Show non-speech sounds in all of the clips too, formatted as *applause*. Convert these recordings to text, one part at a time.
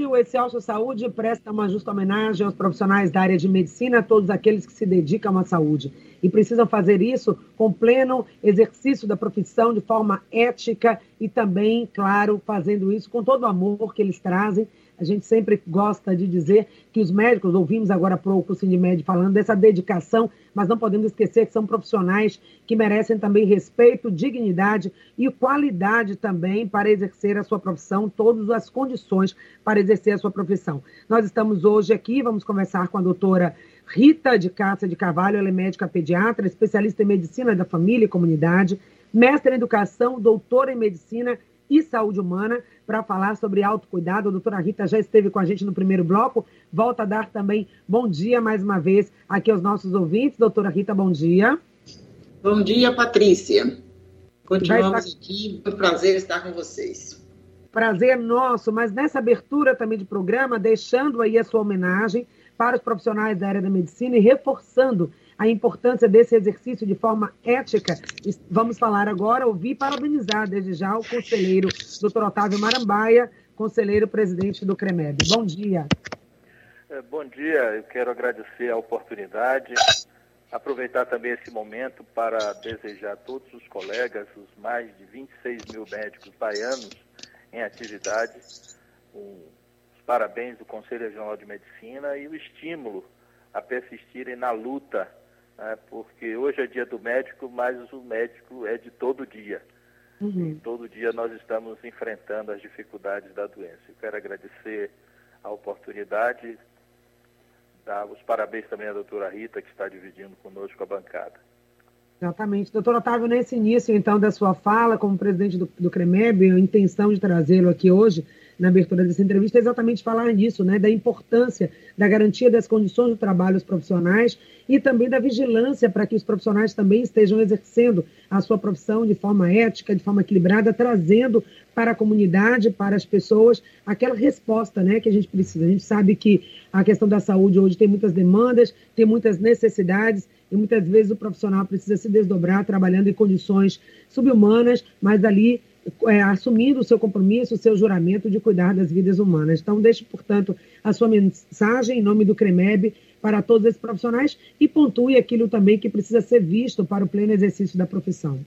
o Excelso Saúde presta uma justa homenagem aos profissionais da área de medicina, todos aqueles que se dedicam à saúde. E precisam fazer isso com pleno exercício da profissão de forma ética e também, claro, fazendo isso com todo o amor que eles trazem a gente sempre gosta de dizer que os médicos, ouvimos agora pouco o Sindimed falando dessa dedicação, mas não podemos esquecer que são profissionais que merecem também respeito, dignidade e qualidade também para exercer a sua profissão, todas as condições para exercer a sua profissão. Nós estamos hoje aqui, vamos conversar com a doutora Rita de Cássia de Carvalho, ela é médica pediatra, especialista em medicina da família e comunidade, mestre em educação, doutora em medicina e saúde humana para falar sobre autocuidado. A doutora Rita já esteve com a gente no primeiro bloco. Volta a dar também bom dia mais uma vez aqui aos nossos ouvintes. Doutora Rita, bom dia. Bom dia, Patrícia. Continuamos estar... aqui. Foi um prazer estar com vocês. Prazer nosso, mas nessa abertura também de programa, deixando aí a sua homenagem para os profissionais da área da medicina e reforçando a importância desse exercício de forma ética. Vamos falar agora, ouvir e parabenizar desde já o conselheiro doutor Otávio Marambaia, conselheiro presidente do CREMEB. Bom dia. É, bom dia, eu quero agradecer a oportunidade, aproveitar também esse momento para desejar a todos os colegas, os mais de 26 mil médicos baianos em atividade, um, os parabéns do Conselho Regional de Medicina e o estímulo a persistirem na luta né, porque hoje é dia do médico, mas o médico é de todo dia. Uhum. todo dia nós estamos enfrentando as dificuldades da doença. Eu quero agradecer a oportunidade, dar os parabéns também à doutora Rita, que está dividindo conosco a bancada. Exatamente. Doutor Otávio, nesse início, então, da sua fala, como presidente do, do CREMEB, a intenção de trazê-lo aqui hoje, na abertura dessa entrevista, exatamente falar nisso, né, da importância da garantia das condições do trabalho dos profissionais e também da vigilância para que os profissionais também estejam exercendo a sua profissão de forma ética, de forma equilibrada, trazendo para a comunidade, para as pessoas, aquela resposta né, que a gente precisa. A gente sabe que a questão da saúde hoje tem muitas demandas, tem muitas necessidades, e muitas vezes o profissional precisa se desdobrar trabalhando em condições subhumanas, mas ali é, assumindo o seu compromisso, o seu juramento de cuidar das vidas humanas. Então, deixe, portanto, a sua mensagem em nome do CREMEB para todos esses profissionais e pontue aquilo também que precisa ser visto para o pleno exercício da profissão.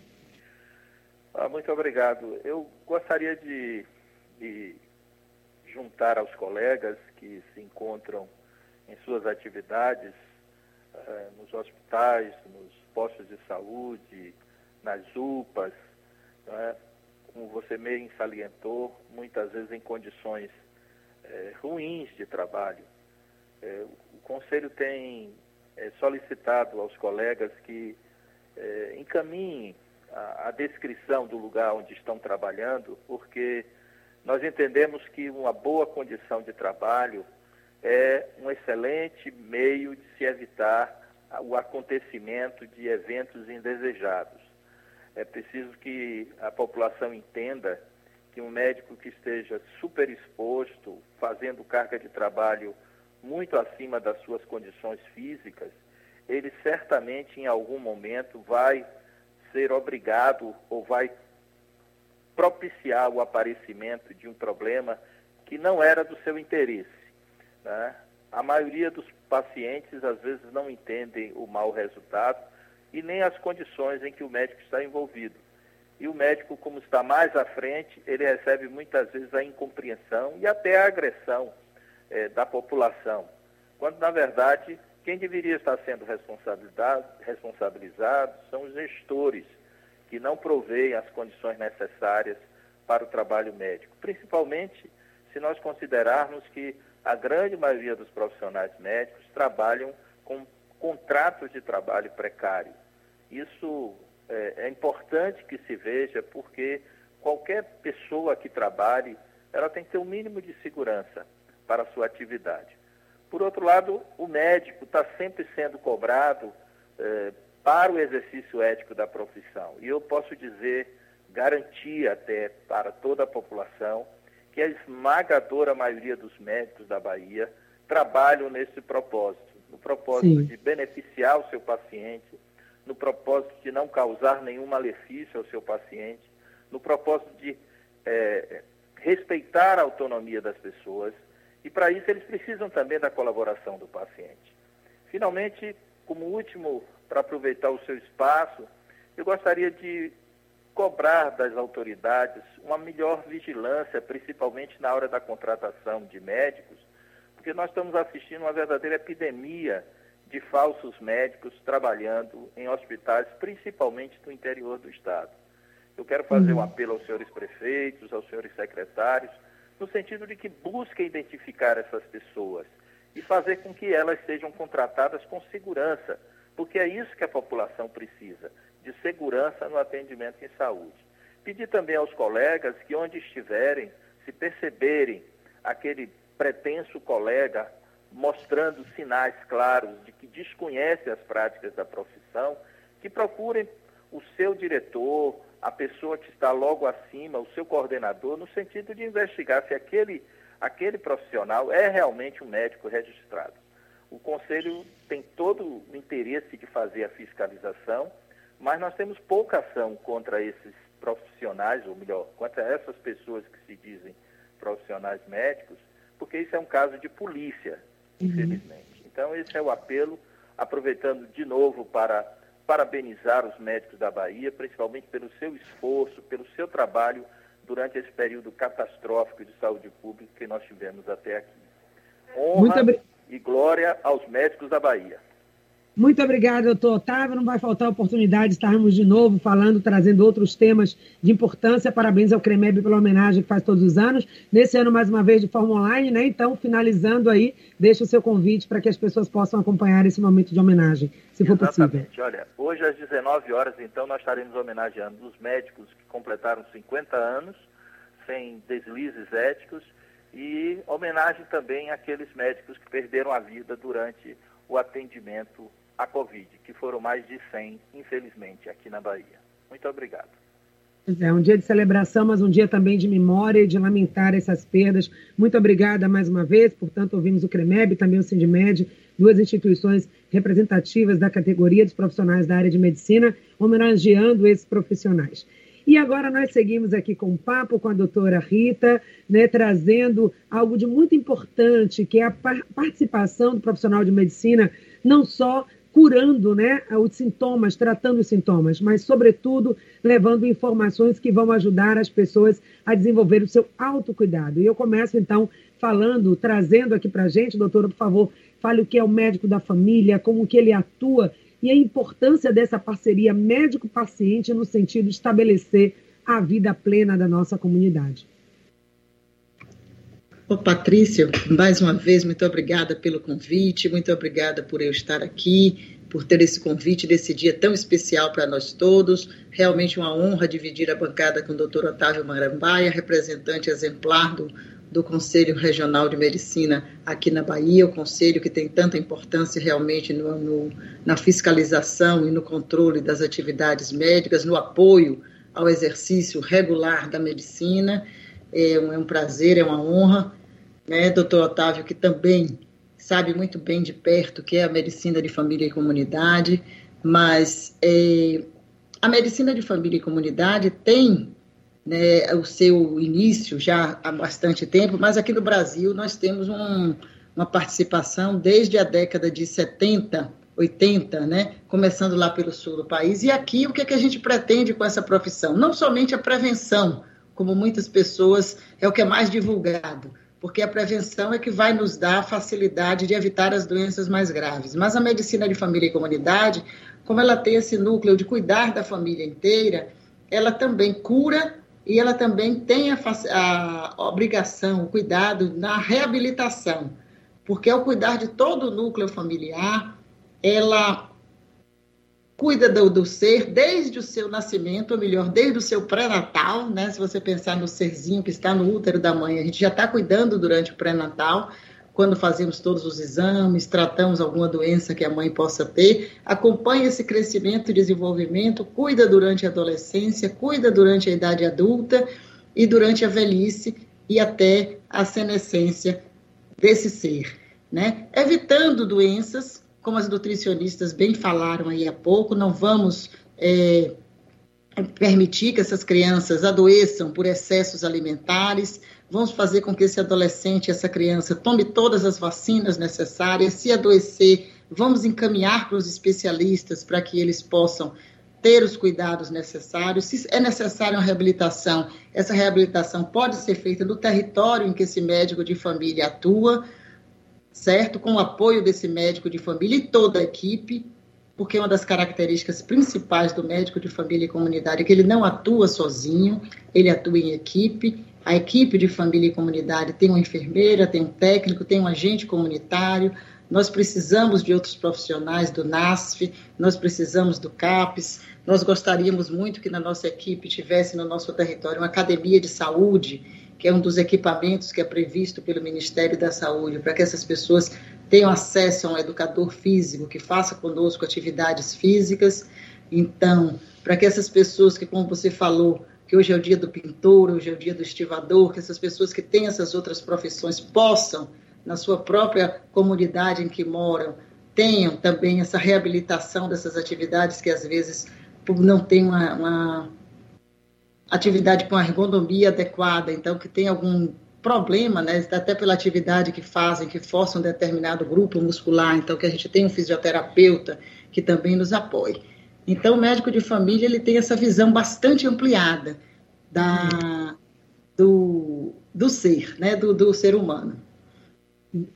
Ah, muito obrigado. Eu gostaria de, de juntar aos colegas que se encontram em suas atividades eh, nos hospitais, nos postos de saúde, nas UPAs, é? Como você bem salientou, muitas vezes em condições é, ruins de trabalho. É, o Conselho tem é, solicitado aos colegas que é, encaminhem a, a, descrição do lugar onde estão trabalhando, porque nós entendemos que uma boa condição de trabalho é um excelente meio de se evitar o acontecimento de eventos indesejados. É preciso que a população entenda que um médico que esteja super exposto, fazendo carga de trabalho muito acima das suas condições físicas, ele certamente em algum momento vai ser obrigado ou vai propiciar o aparecimento de um problema que não era do seu interesse. Né? A maioria dos pacientes às vezes não entendem o mau resultado e nem as condições em que o médico está envolvido. E o médico, como está mais à frente, ele recebe muitas vezes a incompreensão e até a agressão é, da população, quando, na verdade, quem deveria estar sendo responsabilizado são os gestores, que não proveem as condições necessárias para o trabalho médico, principalmente se nós considerarmos que a grande maioria dos profissionais médicos trabalham com contratos de trabalho precário. Isso é, é importante que se veja porque qualquer pessoa que trabalhe, ela tem que ter o um mínimo de segurança para a sua atividade. Por outro lado, o médico está sempre sendo cobrado é, para o exercício ético da profissão. E eu posso dizer, garantir até para toda a população, que a esmagadora maioria dos médicos da Bahia trabalham nesse propósito, no propósito Sim. de beneficiar o seu paciente, no propósito de não causar nenhum malefício ao seu paciente, no propósito de é, respeitar a autonomia das pessoas para isso eles precisam também da colaboração do paciente. Finalmente, como último, para aproveitar o seu espaço, eu gostaria de cobrar das autoridades uma melhor vigilância, principalmente na hora da contratação de médicos, porque nós estamos assistindo uma verdadeira epidemia de falsos médicos trabalhando em hospitais, principalmente do interior do Estado. Eu quero fazer um uhum. apelo aos senhores prefeitos, aos senhores secretários, no sentido de que busquem identificar essas pessoas e fazer com que elas sejam contratadas com segurança, porque é isso que a população precisa de segurança no atendimento em saúde. Pedir também aos colegas que, onde estiverem, se perceberem aquele pretenso colega mostrando sinais claros de que desconhece as práticas da profissão, que procurem o seu diretor, a pessoa que está logo acima, o seu coordenador, no sentido de investigar se aquele, aquele profissional é realmente um médico registrado. O Conselho tem todo o interesse de fazer a fiscalização mas nós temos pouca ação contra esses profissionais, ou melhor, contra essas pessoas que se dizem profissionais médicos, porque isso é um caso de polícia, uhum. infelizmente. Então, esse é o apelo, aproveitando de novo para parabenizar os médicos da Bahia, principalmente pelo seu esforço, pelo seu trabalho durante esse período catastrófico de saúde pública que nós tivemos até aqui. Honra e glória aos médicos da Bahia. Muito obrigada, doutor Otávio. Não vai faltar oportunidade de estarmos de novo falando, trazendo outros temas de importância. Parabéns ao CREMEB pela homenagem que faz todos os anos. Nesse ano, mais uma vez, de forma online, né? Então, finalizando aí, deixa o seu convite para que as pessoas possam acompanhar esse momento de homenagem, se Exatamente. for possível. Olha, hoje às 19 horas, então, nós estaremos homenageando os médicos que completaram 50 anos, sem deslizes éticos, e homenagem também àqueles médicos que perderam a vida durante o atendimento a Covid, que foram mais de 100, infelizmente, aqui na Bahia. Muito obrigado. É um dia de celebração, mas um dia também de memória e de lamentar essas perdas. Muito obrigada mais uma vez. Portanto, ouvimos o CREMEB e também o Sindmed, duas instituições representativas da categoria dos profissionais da área de medicina, homenageando esses profissionais. E agora nós seguimos aqui com um papo com a doutora Rita, né, trazendo algo de muito importante, que é a participação do profissional de medicina, não só curando né, os sintomas, tratando os sintomas, mas, sobretudo, levando informações que vão ajudar as pessoas a desenvolver o seu autocuidado. E eu começo, então, falando, trazendo aqui para a gente, doutora, por favor, fale o que é o médico da família, como que ele atua e a importância dessa parceria médico-paciente no sentido de estabelecer a vida plena da nossa comunidade. Ô, Patrícia, mais uma vez, muito obrigada pelo convite, muito obrigada por eu estar aqui, por ter esse convite desse dia tão especial para nós todos. Realmente uma honra dividir a bancada com o doutor Otávio Marambaia, representante exemplar do, do Conselho Regional de Medicina aqui na Bahia, o conselho que tem tanta importância realmente no, no, na fiscalização e no controle das atividades médicas, no apoio ao exercício regular da medicina. É um, é um prazer, é uma honra, né, doutor Otávio, que também sabe muito bem de perto o que é a medicina de família e comunidade, mas é, a medicina de família e comunidade tem né, o seu início já há bastante tempo, mas aqui no Brasil nós temos um, uma participação desde a década de 70, 80, né, começando lá pelo sul do país. E aqui o que, é que a gente pretende com essa profissão? Não somente a prevenção, como muitas pessoas, é o que é mais divulgado, porque a prevenção é que vai nos dar a facilidade de evitar as doenças mais graves. Mas a medicina de família e comunidade, como ela tem esse núcleo de cuidar da família inteira, ela também cura e ela também tem a, a obrigação, o cuidado na reabilitação, porque ao cuidar de todo o núcleo familiar, ela cuida do, do, ser desde o seu nascimento, ou melhor, desde o seu pré-natal, né? Se você pensar no serzinho que está no útero da mãe, a gente já está cuidando durante o pré-natal, quando fazemos todos os exames, tratamos alguma doença que a mãe possa ter, acompanha esse crescimento e desenvolvimento, cuida durante a adolescência, cuida durante a idade adulta e durante a velhice e até a senescência desse ser, né? Evitando doenças como as nutricionistas bem falaram aí há pouco, não vamos é, permitir que essas crianças adoeçam por excessos alimentares, vamos fazer com que esse adolescente, essa criança, tome todas as vacinas necessárias. Se adoecer, vamos encaminhar para os especialistas para que eles possam ter os cuidados necessários. Se é necessária uma reabilitação, essa reabilitação pode ser feita no território em que esse médico de família atua, certo? Com o apoio desse médico de família e toda a equipe, porque uma das características principais do médico de família e comunidade é que ele não atua sozinho, ele atua em equipe. A equipe de família e comunidade tem uma enfermeira, tem um técnico, tem um agente comunitário, nós precisamos de outros profissionais do NASF, nós precisamos do CAPES, nós gostaríamos muito que na nossa equipe tivesse no nosso território uma academia de saúde, que é um dos equipamentos que é previsto pelo Ministério da Saúde, para que essas pessoas tenham acesso a um educador físico que faça conosco atividades físicas. Então, para que essas pessoas que, como você falou, que hoje é o dia do pintor, hoje é o dia do estivador, que essas pessoas que têm essas outras profissões possam na sua própria comunidade em que moram, tenham também essa reabilitação dessas atividades que às vezes não tem uma, uma atividade com ergonomia adequada, então que tem algum problema, né, até pela atividade que fazem, que forçam um determinado grupo muscular, então que a gente tem um fisioterapeuta que também nos apoie. Então o médico de família ele tem essa visão bastante ampliada da, do, do ser, né, do, do ser humano.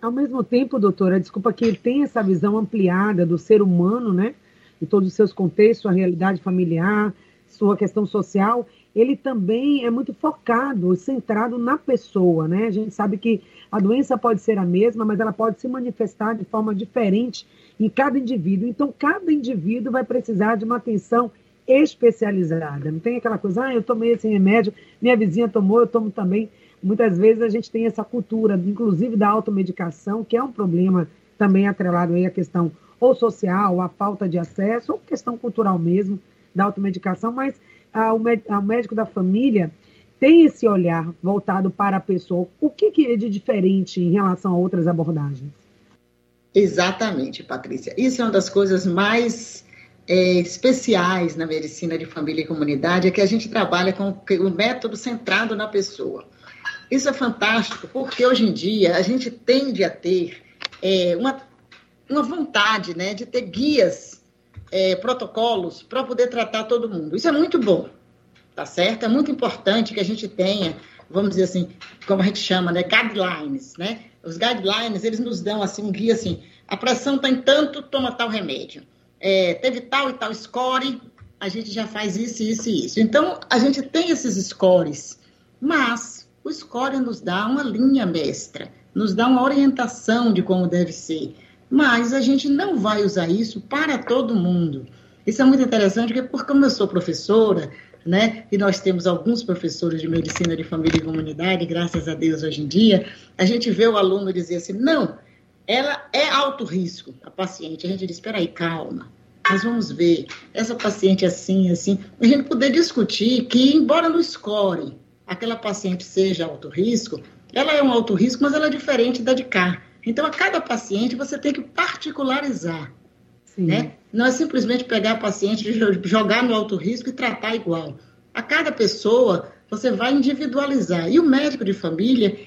Ao mesmo tempo, doutora, desculpa que ele tem essa visão ampliada do ser humano, né? Em todos os seus contextos, sua realidade familiar, sua questão social, ele também é muito focado, centrado na pessoa, né? A gente sabe que a doença pode ser a mesma, mas ela pode se manifestar de forma diferente em cada indivíduo. Então, cada indivíduo vai precisar de uma atenção especializada. Não tem aquela coisa, ah, eu tomei esse remédio, minha vizinha tomou, eu tomo também. Muitas vezes a gente tem essa cultura, inclusive da automedicação, que é um problema também atrelado aí à questão ou social, à falta de acesso, ou questão cultural mesmo da automedicação, mas ah, o, o médico da família tem esse olhar voltado para a pessoa. O que, que é de diferente em relação a outras abordagens? Exatamente, Patrícia. Isso é uma das coisas mais é, especiais na medicina de família e comunidade, é que a gente trabalha com o método centrado na pessoa. Isso é fantástico, porque hoje em dia a gente tende a ter é, uma, uma vontade né, de ter guias, é, protocolos, para poder tratar todo mundo. Isso é muito bom, tá certo? É muito importante que a gente tenha, vamos dizer assim, como a gente chama, né, guidelines, né? Os guidelines, eles nos dão assim um guia assim, a pressão está em tanto, toma tal remédio. É, teve tal e tal score, a gente já faz isso, isso e isso. Então, a gente tem esses scores, mas o score nos dá uma linha mestra, nos dá uma orientação de como deve ser, mas a gente não vai usar isso para todo mundo. Isso é muito interessante, porque como eu sou professora, né, e nós temos alguns professores de medicina de família e comunidade, graças a Deus hoje em dia, a gente vê o aluno dizer assim, não, ela é alto risco, a paciente. A gente diz, espera aí, calma, nós vamos ver, essa paciente assim, assim, a gente poder discutir que, embora no score aquela paciente seja alto risco, ela é um alto risco, mas ela é diferente da de cá. Então, a cada paciente você tem que particularizar. Né? Não é simplesmente pegar a paciente, jogar no alto risco e tratar igual. A cada pessoa você vai individualizar. E o médico de família,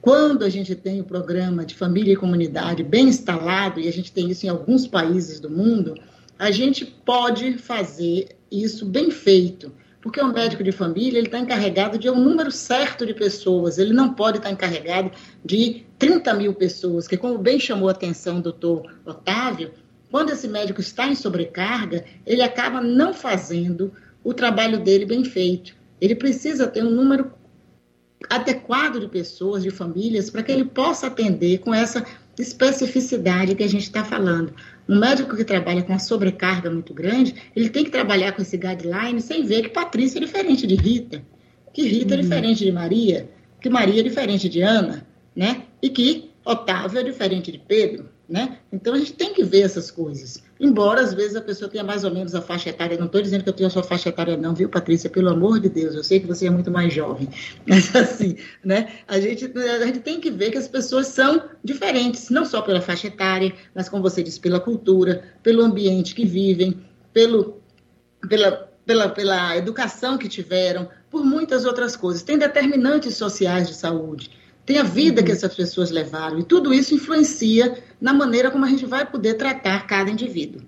quando a gente tem o programa de família e comunidade bem instalado, e a gente tem isso em alguns países do mundo, a gente pode fazer isso bem feito. Porque o médico de família ele está encarregado de um número certo de pessoas, ele não pode estar encarregado de 30 mil pessoas, que como bem chamou a atenção o doutor Otávio, quando esse médico está em sobrecarga, ele acaba não fazendo o trabalho dele bem feito. Ele precisa ter um número adequado de pessoas, de famílias, para que ele possa atender com essa especificidade que a gente está falando. Um médico que trabalha com uma sobrecarga muito grande, ele tem que trabalhar com esse guideline sem ver que Patrícia é diferente de Rita, que Rita é uhum. é diferente de Maria, que Maria é diferente de Ana, né? E que Otávio é diferente de Pedro né? Então a gente tem que ver essas coisas. Embora às vezes a pessoa tenha mais ou menos a faixa etária, não estou dizendo que eu tenho a sua faixa etária, não, viu, Patrícia? Pelo amor de Deus, eu sei que você é muito mais jovem. *laughs* Mas assim, né? A gente, a gente tem que ver que as pessoas são diferentes, não só pela faixa etária, mas como você disse, pela cultura, pelo ambiente que vivem, pelo, pela, pela, pela educação que tiveram, por muitas outras coisas. Tem determinantes sociais de saúde, tem a vida uhum. que essas pessoas levaram, e tudo isso influencia na maneira como a gente vai poder tratar cada indivíduo.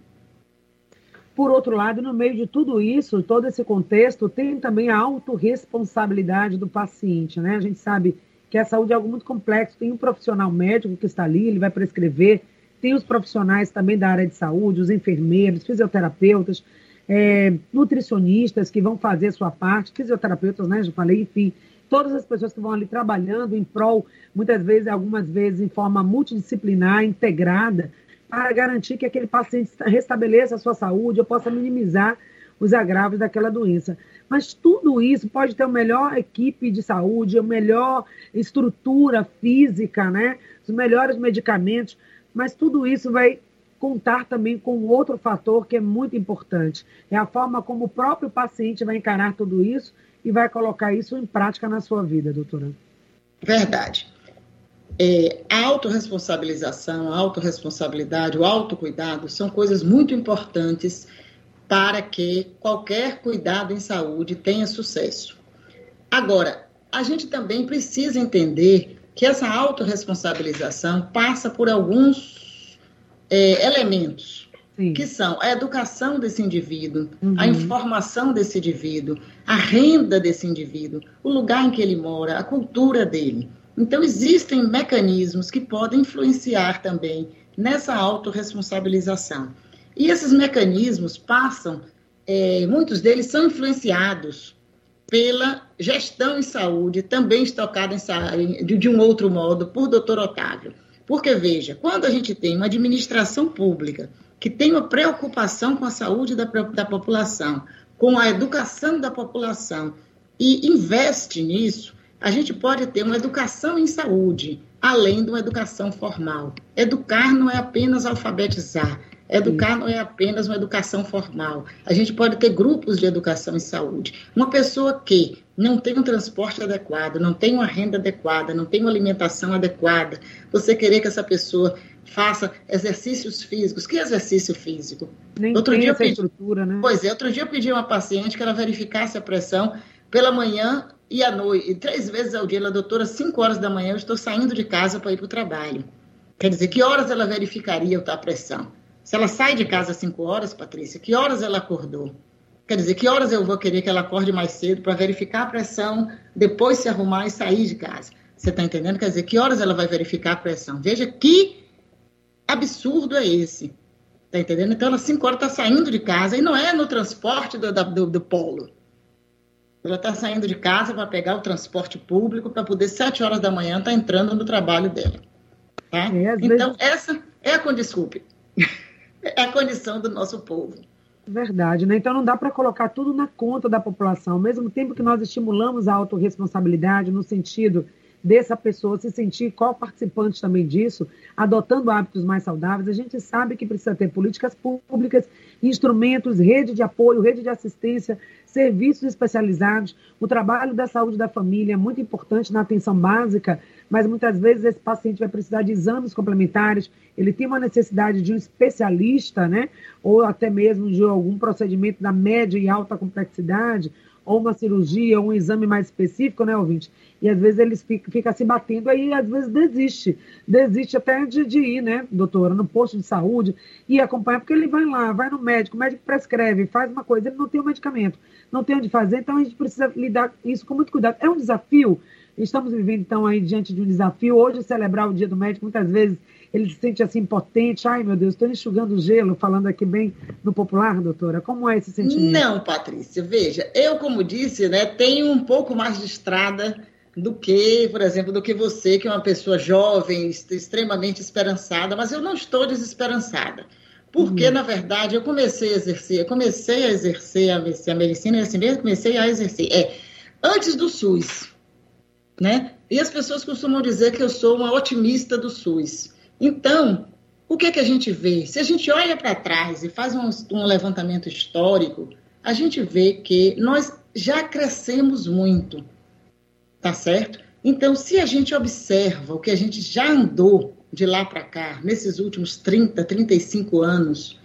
Por outro lado, no meio de tudo isso, todo esse contexto, tem também a autorresponsabilidade do paciente, né? A gente sabe que a saúde é algo muito complexo, tem um profissional médico que está ali, ele vai prescrever, tem os profissionais também da área de saúde, os enfermeiros, fisioterapeutas, é, nutricionistas que vão fazer a sua parte, fisioterapeutas, né? Já falei, enfim, todas as pessoas que vão ali trabalhando em prol, muitas vezes, algumas vezes, em forma multidisciplinar, integrada, para garantir que aquele paciente restabeleça a sua saúde ou possa minimizar os agravos daquela doença. Mas tudo isso pode ter a melhor equipe de saúde, a melhor estrutura física, né? os melhores medicamentos, mas tudo isso vai contar também com outro fator que é muito importante. É a forma como o próprio paciente vai encarar tudo isso e vai colocar isso em prática na sua vida, doutora. Verdade. É, a autorresponsabilização, a autorresponsabilidade, o autocuidado são coisas muito importantes para que qualquer cuidado em saúde tenha sucesso. Agora, a gente também precisa entender que essa autorresponsabilização passa por alguns é, elementos, Sim. que são a educação desse indivíduo, uhum. a informação desse indivíduo, a renda desse indivíduo, o lugar em que ele mora, a cultura dele. Então, existem mecanismos que podem influenciar também nessa autorresponsabilização. E esses mecanismos passam, é, muitos deles são influenciados pela gestão em saúde, também estocada em, de, de um outro modo, por doutor Otávio. Porque, veja, quando a gente tem uma administração pública que uma preocupação com a saúde da, da população, com a educação da população, e investe nisso, a gente pode ter uma educação em saúde, além de uma educação formal. Educar não é apenas alfabetizar, educar não é apenas uma educação formal. A gente pode ter grupos de educação em saúde. Uma pessoa que não tem um transporte adequado, não tem uma renda adequada, não tem uma alimentação adequada, você querer que essa pessoa faça exercícios físicos. Que exercício físico? Nem outro dia pedi, estrutura, né? Pois é, outro dia eu pedi a uma paciente que ela verificasse a pressão pela manhã e à noite, e três vezes ao dia. Ela, doutora, cinco horas da manhã eu estou saindo de casa para ir para o trabalho. Quer dizer, que horas ela verificaria a pressão? Se ela sai de casa às cinco horas, Patrícia, que horas ela acordou? Quer dizer, que horas eu vou querer que ela acorde mais cedo para verificar a pressão, depois se arrumar e sair de casa? Você está entendendo? Quer dizer, que horas ela vai verificar a pressão? Veja que absurdo é esse. Está entendendo? Então, ela cinco horas está saindo de casa e não é no transporte do, do, do polo. Ela está saindo de casa para pegar o transporte público para poder, sete horas da manhã, estar tá entrando no trabalho dela. Tá? É, então, vezes... essa é a desculpe, *laughs* é a condição do nosso povo. Verdade, né? Então não dá para colocar tudo na conta da população. Ao mesmo tempo que nós estimulamos a autorresponsabilidade no sentido dessa pessoa se sentir qual participante também disso, adotando hábitos mais saudáveis, a gente sabe que precisa ter políticas públicas, instrumentos, rede de apoio, rede de assistência, serviços especializados. O trabalho da saúde da família é muito importante na atenção básica, mas muitas vezes esse paciente vai precisar de exames complementares, ele tem uma necessidade de um especialista, né? Ou até mesmo de algum procedimento da média e alta complexidade, ou uma cirurgia, ou um exame mais específico, né, ouvinte? E às vezes ficam fica se batendo, aí às vezes desiste. Desiste até de, de, ir, né, doutora, no posto de saúde e acompanhar, porque ele vai lá, vai no médico, o médico prescreve, faz uma coisa, ele não tem o medicamento, não tem onde fazer, então a gente precisa lidar com isso com muito cuidado. É um desafio. Estamos vivendo, então, aí diante de um desafio. Hoje, celebrar o Dia do Médico, muitas vezes ele se sente assim impotente. Ai, meu Deus, estou enxugando gelo, falando aqui bem no popular, doutora. Como é esse sentimento? Não, Patrícia, veja, eu, como disse, né, tenho um pouco mais de estrada do que, por exemplo, do que você, que é uma pessoa jovem, extremamente esperançada, mas eu não estou desesperançada. Porque, uhum. na verdade, eu comecei a exercer, eu comecei a exercer a, a medicina assim mesmo comecei a exercer. É, antes do SUS, né? E as pessoas costumam dizer que eu sou uma otimista do SUS. Então, o que é que a gente vê? Se a gente olha para trás e faz um, um levantamento histórico, a gente vê que nós já crescemos muito tá certo? Então, se a gente observa o que a gente já andou de lá para cá, nesses últimos 30, 35 anos,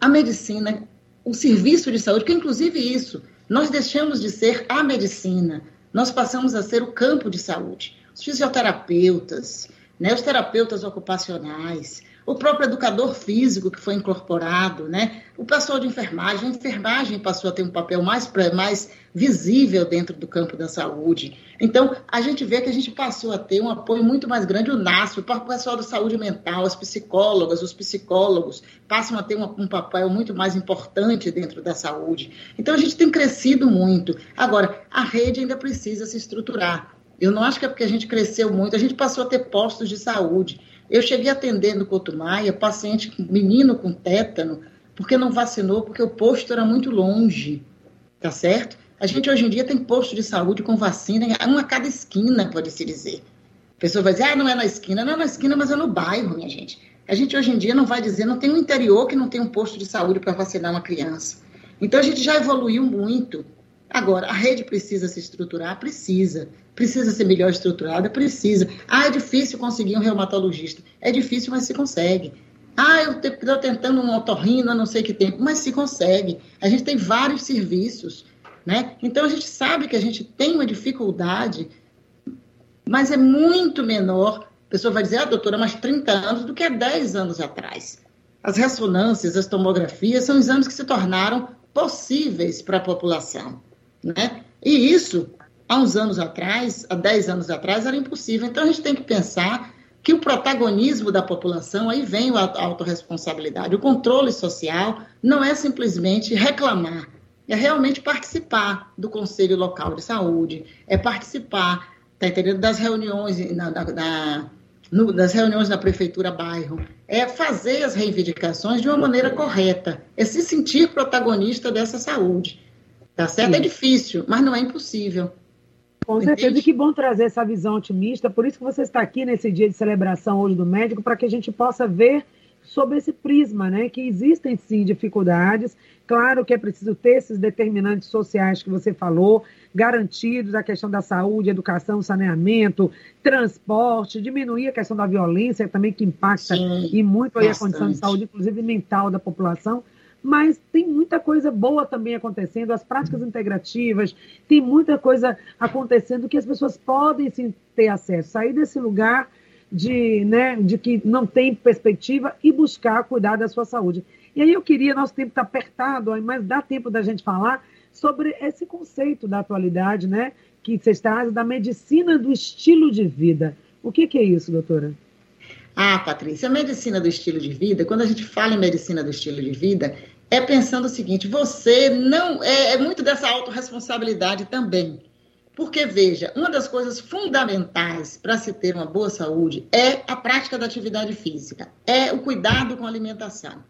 a medicina, o serviço de saúde, que inclusive isso, Nós deixamos de ser a medicina, nós passamos a ser o campo de saúde. Os fisioterapeutas, né, os terapeutas ocupacionais, o próprio educador físico que foi incorporado, né? O pessoal de enfermagem, a enfermagem passou a ter um papel mais, mais visível dentro do campo da saúde. Então, a gente vê que a gente passou a ter um apoio muito mais grande, o NASP, o pessoal da saúde mental, as psicólogas, os psicólogos passam a ter um, um papel muito mais importante dentro da saúde. Então, a gente tem crescido muito. Agora, a rede ainda precisa se estruturar. Eu não acho que é porque a gente cresceu muito, a gente passou a ter postos de saúde. Eu cheguei atendendo Couto Maia, paciente, menino com tétano, porque não vacinou, porque o posto era muito longe, tá certo? A gente hoje em dia tem posto de saúde com vacina, uma a cada esquina, pode-se dizer. A pessoa vai dizer, ah, não é na esquina. Não é na esquina, mas é no bairro, minha gente. A gente hoje em dia não vai dizer, não tem um interior que não tem um posto de saúde para vacinar uma criança. Então a gente já evoluiu muito. Agora, a rede precisa se estruturar? Precisa. Precisa ser melhor estruturada? Precisa. Ah, é difícil conseguir um reumatologista. É difícil, mas se consegue. Ah, eu estou tentando um otorrino há não sei que tempo, mas se consegue. A gente tem vários serviços, né? Então a gente sabe que a gente tem uma dificuldade, mas é muito menor. A pessoa vai dizer, ah, doutora, mais 30 anos do que há 10 anos atrás. As ressonâncias, as tomografias são exames que se tornaram possíveis para a população, né? E isso há uns anos atrás, há 10 anos atrás, era impossível. Então a gente tem que pensar que o protagonismo da população, aí vem a autorresponsabilidade. O controle social não é simplesmente reclamar, é realmente participar do Conselho Local de Saúde, é participar, tá entendendo, das reuniões na, na, na no, das reuniões da prefeitura bairro, é fazer as reivindicações de uma maneira correta, é se sentir protagonista dessa saúde. Tá certo? É Sim. É difícil, mas não é impossível. Com certeza, e que bom trazer essa visão otimista. Por isso que você está aqui nesse dia de celebração hoje do médico, para que a gente possa ver sobre esse prisma, né? Que existem sim dificuldades. Claro que é preciso ter esses determinantes sociais que você falou, garantidos a questão da saúde, educação, saneamento, transporte, diminuir a questão da violência também que impacta sim, e muito aí a condição de saúde, inclusive mental da população mas tem muita coisa boa também acontecendo, as práticas integrativas, tem muita coisa acontecendo que as pessoas podem sim ter acesso, sair desse lugar de, né, de que não tem perspectiva e buscar cuidar da sua saúde. E aí eu queria, nosso tempo está apertado, mas dá tempo da gente falar sobre esse conceito da atualidade, né, que vocês trazem da medicina do estilo de vida. O que, que é isso, doutora? Ah, Patrícia, a medicina do estilo de vida, quando a gente fala em medicina do estilo de vida, é pensando o seguinte: você não. É, é muito dessa autorresponsabilidade também. Porque, veja, uma das coisas fundamentais para se ter uma boa saúde é a prática da atividade física, é o cuidado com a alimentação.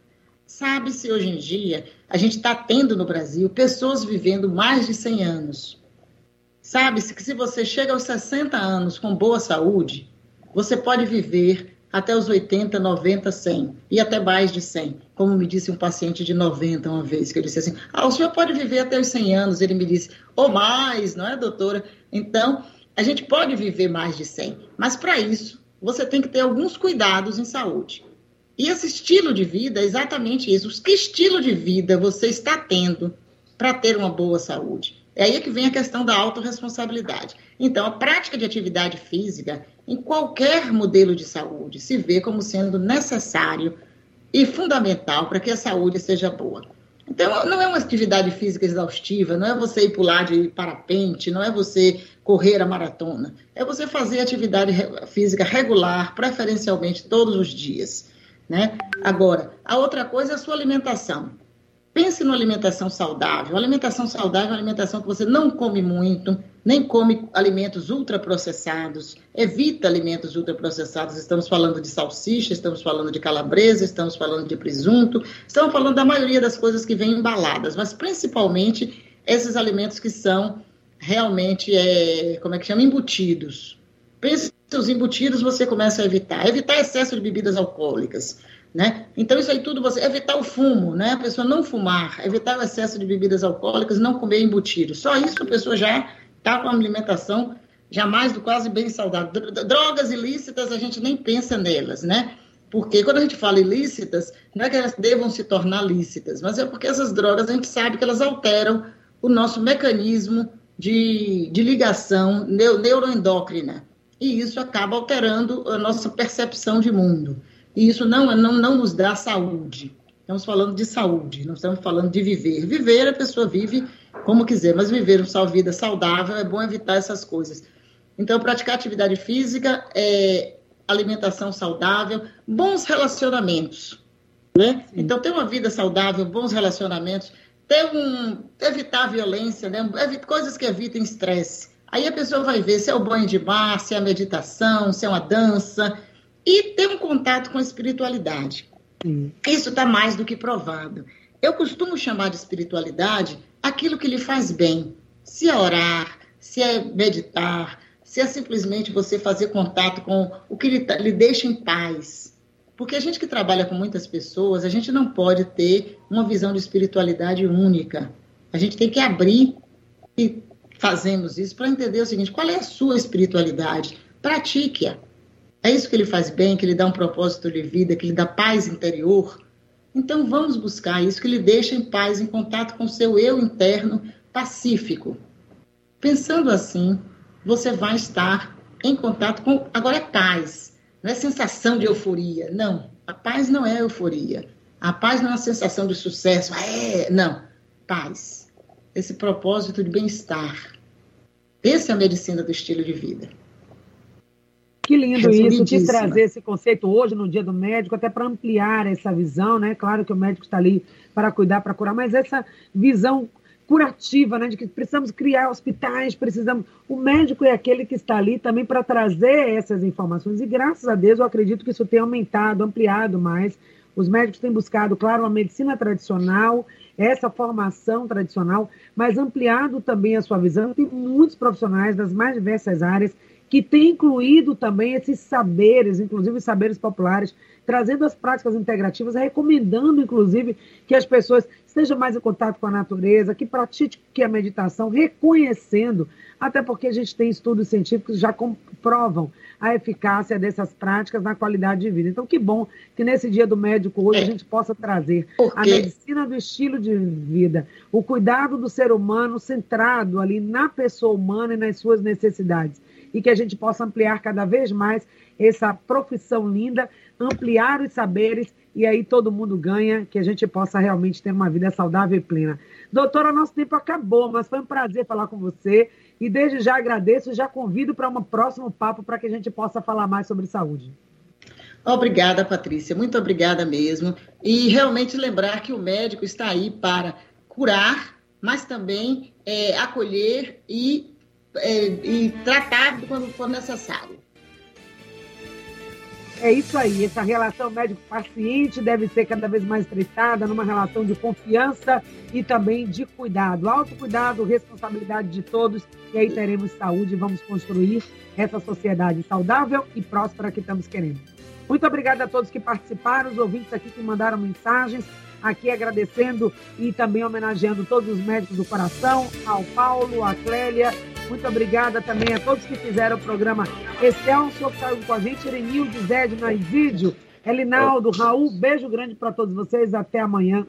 Sabe-se hoje em dia, a gente está tendo no Brasil pessoas vivendo mais de 100 anos. Sabe-se que se você chega aos 60 anos com boa saúde, você pode viver até os 80, 90, 100 e até mais de 100. Como me disse um paciente de 90 uma vez, que eu disse assim: Ah, o senhor pode viver até os 100 anos. Ele me disse: Ou mais, não é, doutora? Então, a gente pode viver mais de 100, mas para isso você tem que ter alguns cuidados em saúde. E esse estilo de vida é exatamente isso. Que estilo de vida você está tendo para ter uma boa saúde? É aí que vem a questão da autorresponsabilidade. Então, a prática de atividade física em qualquer modelo de saúde, se vê como sendo necessário e fundamental para que a saúde seja boa. Então, não é uma atividade física exaustiva, não é você ir pular de parapente, não é você correr a maratona, é você fazer atividade física regular, preferencialmente todos os dias. Né? Agora, a outra coisa é a sua alimentação. Pense numa alimentação saudável. Alimentação saudável é uma alimentação que você não come muito, nem come alimentos ultraprocessados, evita alimentos ultraprocessados. Estamos falando de salsicha, estamos falando de calabresa, estamos falando de presunto, estamos falando da maioria das coisas que vêm embaladas, mas principalmente esses alimentos que são realmente, é, como é que chama, embutidos. Pense os embutidos, você começa a evitar. Evitar excesso de bebidas alcoólicas né? Então, isso aí tudo você evitar o fumo, né? A pessoa não fumar, evitar o excesso de bebidas alcoólicas, não comer embutido. Só isso a pessoa já com uma alimentação jamais do quase bem saudável. Drogas ilícitas, a gente nem pensa nelas, né? Porque quando a gente fala ilícitas, não é que elas devam se tornar lícitas, mas é porque essas drogas a gente sabe que elas alteram o nosso mecanismo de, de ligação neuroendócrina. E isso acaba alterando a nossa percepção de mundo. E isso não, não, não nos dá saúde. Estamos falando de saúde, não estamos falando de viver. Viver, a pessoa vive como quiser, mas viver uma vida saudável é bom evitar essas coisas. Então, praticar atividade física, é, alimentação saudável, bons relacionamentos. Né? Então, ter uma vida saudável, bons relacionamentos, ter um, evitar a violência, né? coisas que evitem estresse. Aí a pessoa vai ver se é o banho de mar, se é a meditação, se é uma dança, e ter um contato com a espiritualidade. Sim. Isso está mais do que provado. Eu costumo chamar de espiritualidade aquilo que lhe faz bem. Se é orar, se é meditar, se é simplesmente você fazer contato com o que lhe, lhe deixa em paz. Porque a gente que trabalha com muitas pessoas, a gente não pode ter uma visão de espiritualidade única. A gente tem que abrir e fazemos isso para entender o seguinte: qual é a sua espiritualidade? Pratique-a. É isso que ele faz bem, que lhe dá um propósito de vida, que lhe dá paz interior. Então vamos buscar isso que lhe deixa em paz, em contato com seu eu interno pacífico. Pensando assim, você vai estar em contato com. Agora é paz, não é sensação de euforia. Não, a paz não é euforia. A paz não é uma sensação de sucesso. Ah, é, não. Paz. Esse propósito de bem-estar. Essa é a medicina do estilo de vida. Que lindo isso, quis trazer esse conceito hoje no Dia do Médico, até para ampliar essa visão, né? Claro que o médico está ali para cuidar, para curar, mas essa visão curativa, né? De que precisamos criar hospitais, precisamos. O médico é aquele que está ali também para trazer essas informações. E graças a Deus eu acredito que isso tem aumentado, ampliado mais. Os médicos têm buscado, claro, a medicina tradicional, essa formação tradicional, mas ampliado também a sua visão. Tem muitos profissionais das mais diversas áreas que tem incluído também esses saberes, inclusive saberes populares, trazendo as práticas integrativas, recomendando, inclusive, que as pessoas estejam mais em contato com a natureza, que pratiquem a meditação, reconhecendo, até porque a gente tem estudos científicos que já comprovam a eficácia dessas práticas na qualidade de vida. Então, que bom que nesse dia do médico hoje a gente possa trazer a medicina do estilo de vida, o cuidado do ser humano centrado ali na pessoa humana e nas suas necessidades e que a gente possa ampliar cada vez mais essa profissão linda, ampliar os saberes e aí todo mundo ganha, que a gente possa realmente ter uma vida saudável e plena. Doutora, nosso tempo acabou, mas foi um prazer falar com você e desde já agradeço e já convido para um próximo papo para que a gente possa falar mais sobre saúde. Obrigada, Patrícia, muito obrigada mesmo. E realmente lembrar que o médico está aí para curar, mas também é, acolher e é, e tratar quando for necessário. É isso aí, essa relação médico-paciente deve ser cada vez mais estreitada numa relação de confiança e também de cuidado. Autocuidado, responsabilidade de todos, e aí teremos saúde e vamos construir essa sociedade saudável e próspera que estamos querendo. Muito obrigada a todos que participaram, os ouvintes aqui que mandaram mensagens aqui agradecendo e também homenageando todos os médicos do coração, ao Paulo, à Clélia. Muito obrigada também a todos que fizeram o programa Excelsior, que estava com a gente, Erenildo, Zé de vídeo, Elinaldo, Raul, beijo grande para todos vocês, até amanhã.